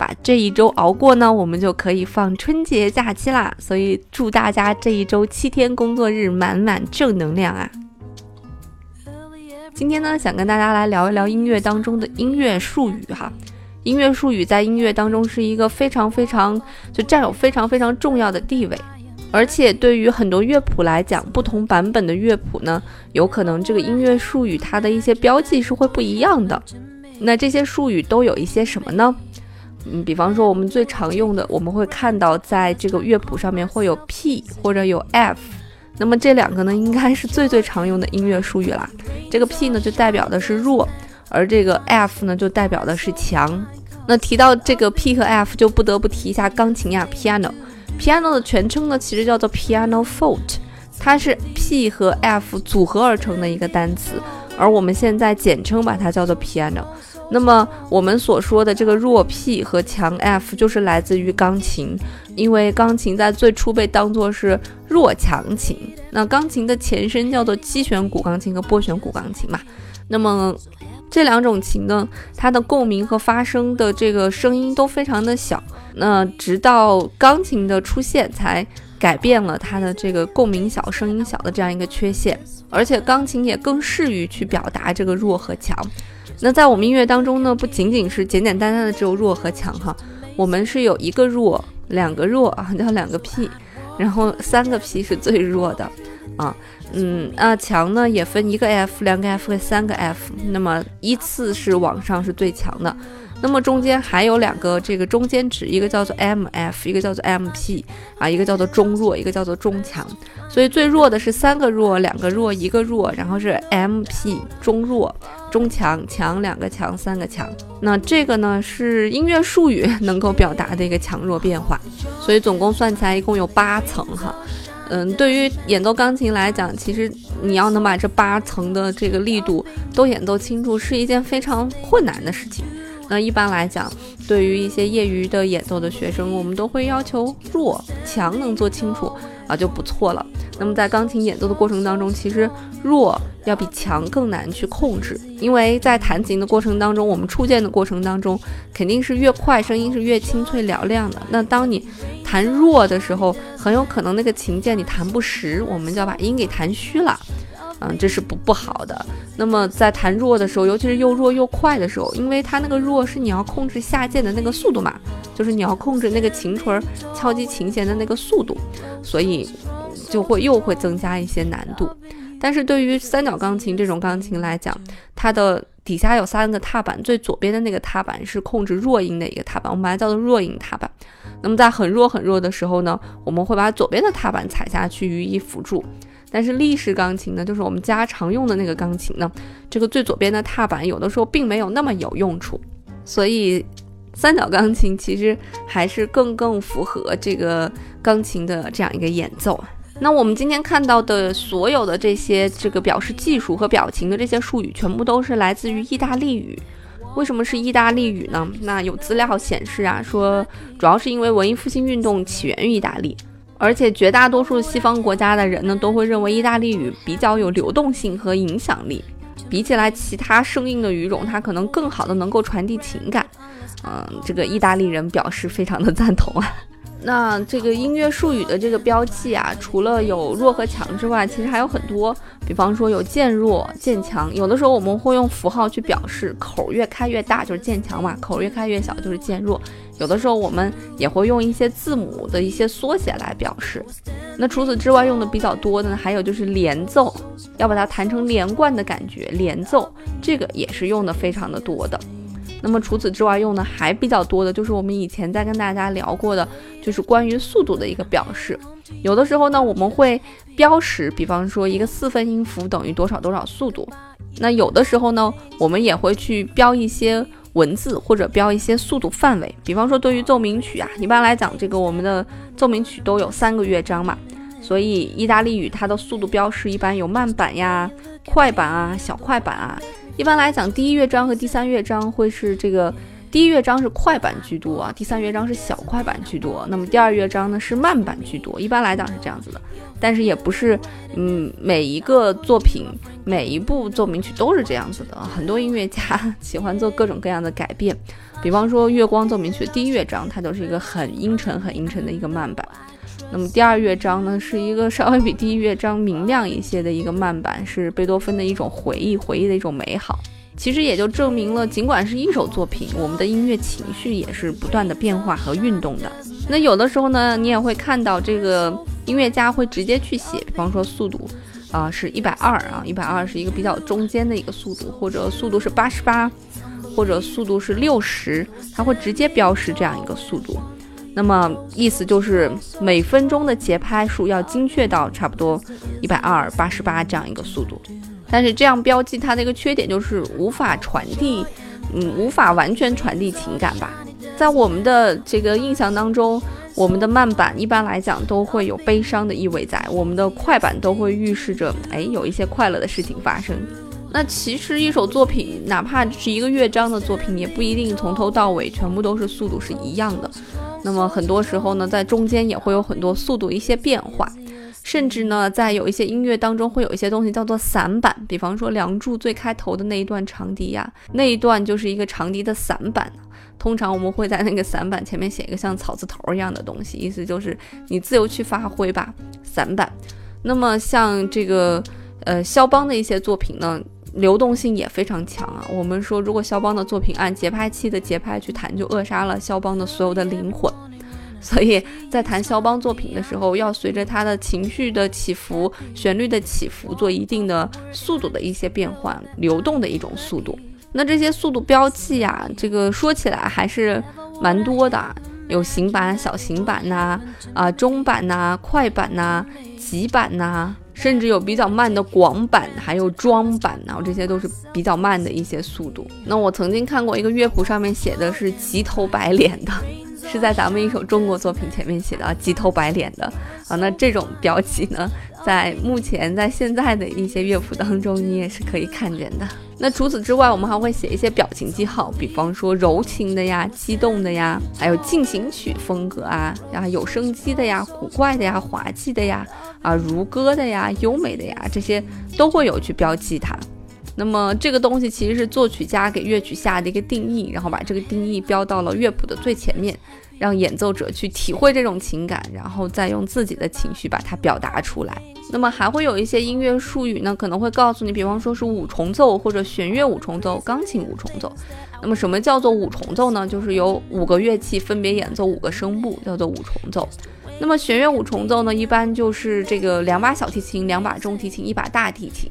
把这一周熬过呢，我们就可以放春节假期啦。所以祝大家这一周七天工作日满满正能量啊！今天呢，想跟大家来聊一聊音乐当中的音乐术语哈。音乐术语在音乐当中是一个非常非常就占有非常非常重要的地位，而且对于很多乐谱来讲，不同版本的乐谱呢，有可能这个音乐术语它的一些标记是会不一样的。那这些术语都有一些什么呢？嗯，比方说我们最常用的，我们会看到在这个乐谱上面会有 P 或者有 F，那么这两个呢，应该是最最常用的音乐术语啦。这个 P 呢就代表的是弱，而这个 F 呢就代表的是强。那提到这个 P 和 F，就不得不提一下钢琴呀，piano。piano 的全称呢其实叫做 piano forte，它是 P 和 F 组合而成的一个单词，而我们现在简称把它叫做 piano。那么我们所说的这个弱 P 和强 F 就是来自于钢琴，因为钢琴在最初被当作是弱强琴。那钢琴的前身叫做七弦古钢琴和拨弦古钢琴嘛。那么这两种琴呢，它的共鸣和发声的这个声音都非常的小。那直到钢琴的出现，才改变了它的这个共鸣小、声音小的这样一个缺陷。而且钢琴也更适于去表达这个弱和强。那在我们音乐当中呢，不仅仅是简简单单的只有弱和强哈，我们是有一个弱，两个弱啊，叫两个 P，然后三个 P 是最弱的啊，嗯，那强呢也分一个 F、两个 F 和三个 F，那么依次是往上是最强的。那么中间还有两个这个中间值，一个叫做 M F，一个叫做 M P，啊，一个叫做中弱，一个叫做中强。所以最弱的是三个弱，两个弱，一个弱，然后是 M P 中弱，中强强两个强，三个强。那这个呢是音乐术语能够表达的一个强弱变化。所以总共算起来一共有八层哈。嗯，对于演奏钢琴来讲，其实你要能把这八层的这个力度都演奏清楚，是一件非常困难的事情。那一般来讲，对于一些业余的演奏的学生，我们都会要求弱强能做清楚啊就不错了。那么在钢琴演奏的过程当中，其实弱要比强更难去控制，因为在弹琴的过程当中，我们触键的过程当中，肯定是越快声音是越清脆嘹亮的。那当你弹弱的时候，很有可能那个琴键你弹不实，我们就要把音给弹虚了。嗯，这是不不好的。那么在弹弱的时候，尤其是又弱又快的时候，因为它那个弱是你要控制下键的那个速度嘛，就是你要控制那个琴锤敲击琴弦的那个速度，所以就会又会增加一些难度。但是对于三角钢琴这种钢琴来讲，它的底下有三个踏板，最左边的那个踏板是控制弱音的一个踏板，我们把它叫做弱音踏板。那么在很弱很弱的时候呢，我们会把左边的踏板踩下去予以辅助。但是立式钢琴呢，就是我们家常用的那个钢琴呢，这个最左边的踏板有的时候并没有那么有用处，所以三角钢琴其实还是更更符合这个钢琴的这样一个演奏。那我们今天看到的所有的这些这个表示技术和表情的这些术语，全部都是来自于意大利语。为什么是意大利语呢？那有资料显示啊，说主要是因为文艺复兴运动起源于意大利。而且绝大多数西方国家的人呢，都会认为意大利语比较有流动性和影响力，比起来其他生硬的语种，它可能更好的能够传递情感。嗯，这个意大利人表示非常的赞同啊。那这个音乐术语的这个标记啊，除了有弱和强之外，其实还有很多，比方说有渐弱、渐强，有的时候我们会用符号去表示，口越开越大就是渐强嘛，口越开越小就是渐弱。有的时候我们也会用一些字母的一些缩写来表示。那除此之外，用的比较多的呢，还有就是连奏，要把它弹成连贯的感觉，连奏这个也是用的非常的多的。那么除此之外，用的还比较多的就是我们以前在跟大家聊过的，就是关于速度的一个表示。有的时候呢，我们会标识，比方说一个四分音符等于多少多少速度。那有的时候呢，我们也会去标一些文字或者标一些速度范围。比方说，对于奏鸣曲啊，一般来讲，这个我们的奏鸣曲都有三个乐章嘛，所以意大利语它的速度标识一般有慢板呀、快板啊、小快板啊。一般来讲，第一乐章和第三乐章会是这个。第一乐章是快板居多啊，第三乐章是小快板居多。那么第二乐章呢是慢板居多，一般来讲是这样子的。但是也不是，嗯，每一个作品、每一部奏鸣曲都是这样子的。很多音乐家喜欢做各种各样的改变。比方说《月光奏鸣曲》第一乐章，它就是一个很阴沉、很阴沉的一个慢板。那么第二乐章呢，是一个稍微比第一乐章明亮一些的一个慢板，是贝多芬的一种回忆，回忆的一种美好。其实也就证明了，尽管是一首作品，我们的音乐情绪也是不断的变化和运动的。那有的时候呢，你也会看到这个音乐家会直接去写，比方说速度，啊是一百二啊，一百二是一个比较中间的一个速度，或者速度是八十八，或者速度是六十，他会直接标识这样一个速度。那么意思就是每分钟的节拍数要精确到差不多一百二、八十八这样一个速度。但是这样标记它的一个缺点就是无法传递，嗯，无法完全传递情感吧。在我们的这个印象当中，我们的慢板一般来讲都会有悲伤的意味在，我们的快板都会预示着，哎，有一些快乐的事情发生。那其实一首作品，哪怕是一个乐章的作品，也不一定从头到尾全部都是速度是一样的。那么很多时候呢，在中间也会有很多速度一些变化。甚至呢，在有一些音乐当中，会有一些东西叫做散板，比方说《梁祝》最开头的那一段长笛呀，那一段就是一个长笛的散板。通常我们会在那个散板前面写一个像草字头一样的东西，意思就是你自由去发挥吧，散板。那么像这个呃肖邦的一些作品呢，流动性也非常强啊。我们说，如果肖邦的作品按节拍器的节拍去弹，就扼杀了肖邦的所有的灵魂。所以在弹肖邦作品的时候，要随着他的情绪的起伏、旋律的起伏，做一定的速度的一些变换、流动的一种速度。那这些速度标记呀，这个说起来还是蛮多的，有行板、小行板呐，啊中板呐、快板呐、急板呐，甚至有比较慢的广板，还有装板呐，这些都是比较慢的一些速度。那我曾经看过一个乐谱，上面写的是急头白脸的。是在咱们一首中国作品前面写的“鸡头白脸”的啊，那这种标记呢，在目前在现在的一些乐谱当中，你也是可以看见的。那除此之外，我们还会写一些表情记号，比方说柔情的呀、激动的呀，还有进行曲风格啊，然后有生机的呀、古怪的呀、滑稽的呀、啊如歌的呀、优美的呀，这些都会有去标记它。那么这个东西其实是作曲家给乐曲下的一个定义，然后把这个定义标到了乐谱的最前面，让演奏者去体会这种情感，然后再用自己的情绪把它表达出来。那么还会有一些音乐术语呢，可能会告诉你，比方说是五重奏或者弦乐五重奏、钢琴五重奏。那么什么叫做五重奏呢？就是有五个乐器分别演奏五个声部，叫做五重奏。那么弦乐五重奏呢，一般就是这个两把小提琴、两把中提琴、一把大提琴。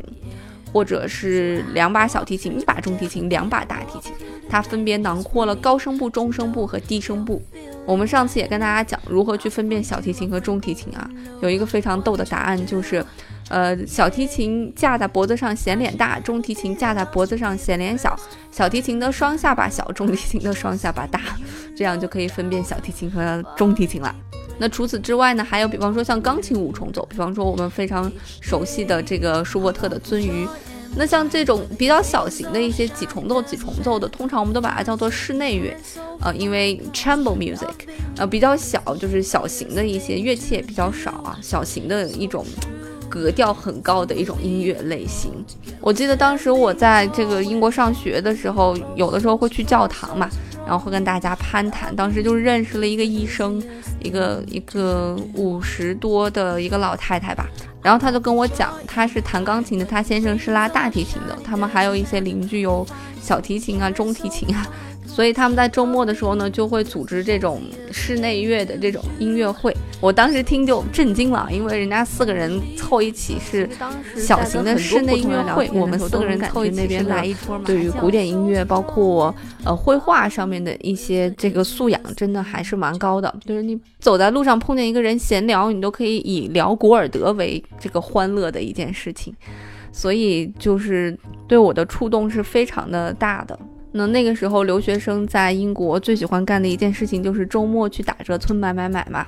或者是两把小提琴，一把中提琴，两把大提琴，它分别囊括了高声部、中声部和低声部。我们上次也跟大家讲如何去分辨小提琴和中提琴啊，有一个非常逗的答案，就是，呃，小提琴架在脖子上显脸大，中提琴架在脖子上显脸小，小提琴的双下巴小，中提琴的双下巴大，这样就可以分辨小提琴和中提琴了。那除此之外呢，还有比方说像钢琴五重奏，比方说我们非常熟悉的这个舒伯特的鳟鱼。那像这种比较小型的一些几重奏、几重奏的，通常我们都把它叫做室内乐，呃，因为 chamber music，呃，比较小，就是小型的一些乐器也比较少啊，小型的一种格调很高的一种音乐类型。我记得当时我在这个英国上学的时候，有的时候会去教堂嘛。然后会跟大家攀谈，当时就认识了一个医生，一个一个五十多的一个老太太吧。然后她就跟我讲，她是弹钢琴的，她先生是拉大提琴的，他们还有一些邻居有小提琴啊、中提琴啊。所以他们在周末的时候呢，就会组织这种室内乐的这种音乐会。我当时听就震惊了，因为人家四个人凑一起是小型的室内音乐会，我们四个人凑一起是来一桌嘛。对于古典音乐，包括呃绘画上面的一些这个素养，真的还是蛮高的。就是你走在路上碰见一个人闲聊，你都可以以聊古尔德为这个欢乐的一件事情。所以就是对我的触动是非常的大的。那那个时候留学生在英国最喜欢干的一件事情就是周末去打折村买买买嘛。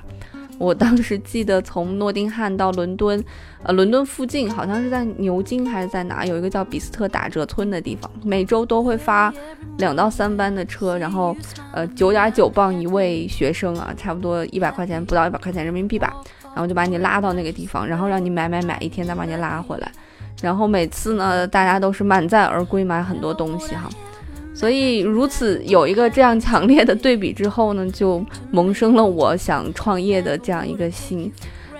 我当时记得从诺丁汉到伦敦，呃，伦敦附近好像是在牛津还是在哪，有一个叫比斯特打折村的地方，每周都会发两到三班的车，然后呃九点九磅一位学生啊，差不多一百块钱不到一百块钱人民币吧，然后就把你拉到那个地方，然后让你买买买，一天再把你拉回来，然后每次呢大家都是满载而归，买很多东西哈。所以如此有一个这样强烈的对比之后呢，就萌生了我想创业的这样一个心。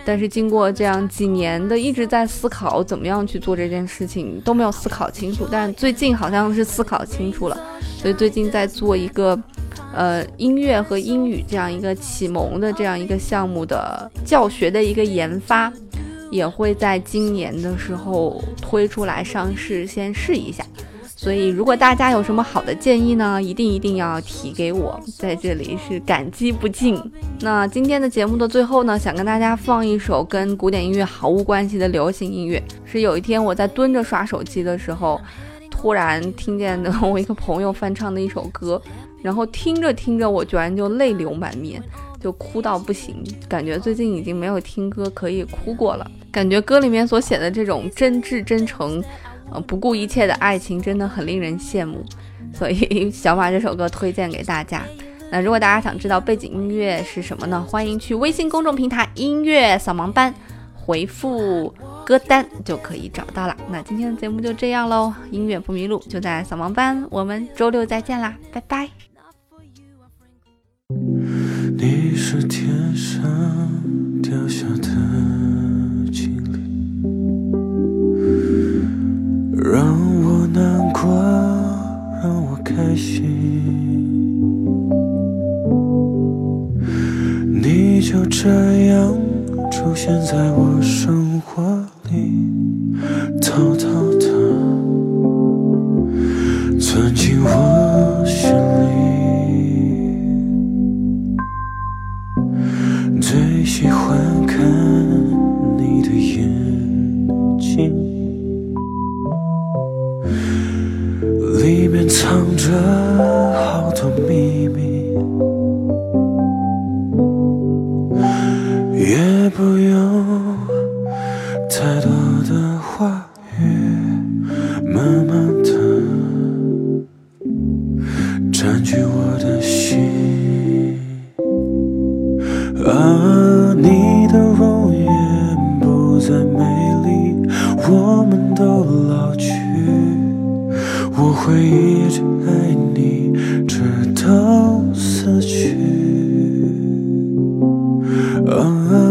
但是经过这样几年的一直在思考怎么样去做这件事情，都没有思考清楚。但最近好像是思考清楚了，所以最近在做一个，呃，音乐和英语这样一个启蒙的这样一个项目的教学的一个研发，也会在今年的时候推出来上市，先试一下。所以，如果大家有什么好的建议呢，一定一定要提给我，在这里是感激不尽。那今天的节目的最后呢，想跟大家放一首跟古典音乐毫无关系的流行音乐，是有一天我在蹲着刷手机的时候，突然听见的我一个朋友翻唱的一首歌，然后听着听着，我居然就泪流满面，就哭到不行，感觉最近已经没有听歌可以哭过了，感觉歌里面所写的这种真挚真诚。呃，不顾一切的爱情真的很令人羡慕，所以 想把这首歌推荐给大家。那如果大家想知道背景音乐是什么呢？欢迎去微信公众平台“音乐扫盲班”回复歌单就可以找到了。那今天的节目就这样喽，音乐不迷路就在扫盲班，我们周六再见啦，拜拜。你是进我心里，最喜欢看你的眼睛。里面藏着好多秘密，也不用太多的话语，到死去。啊。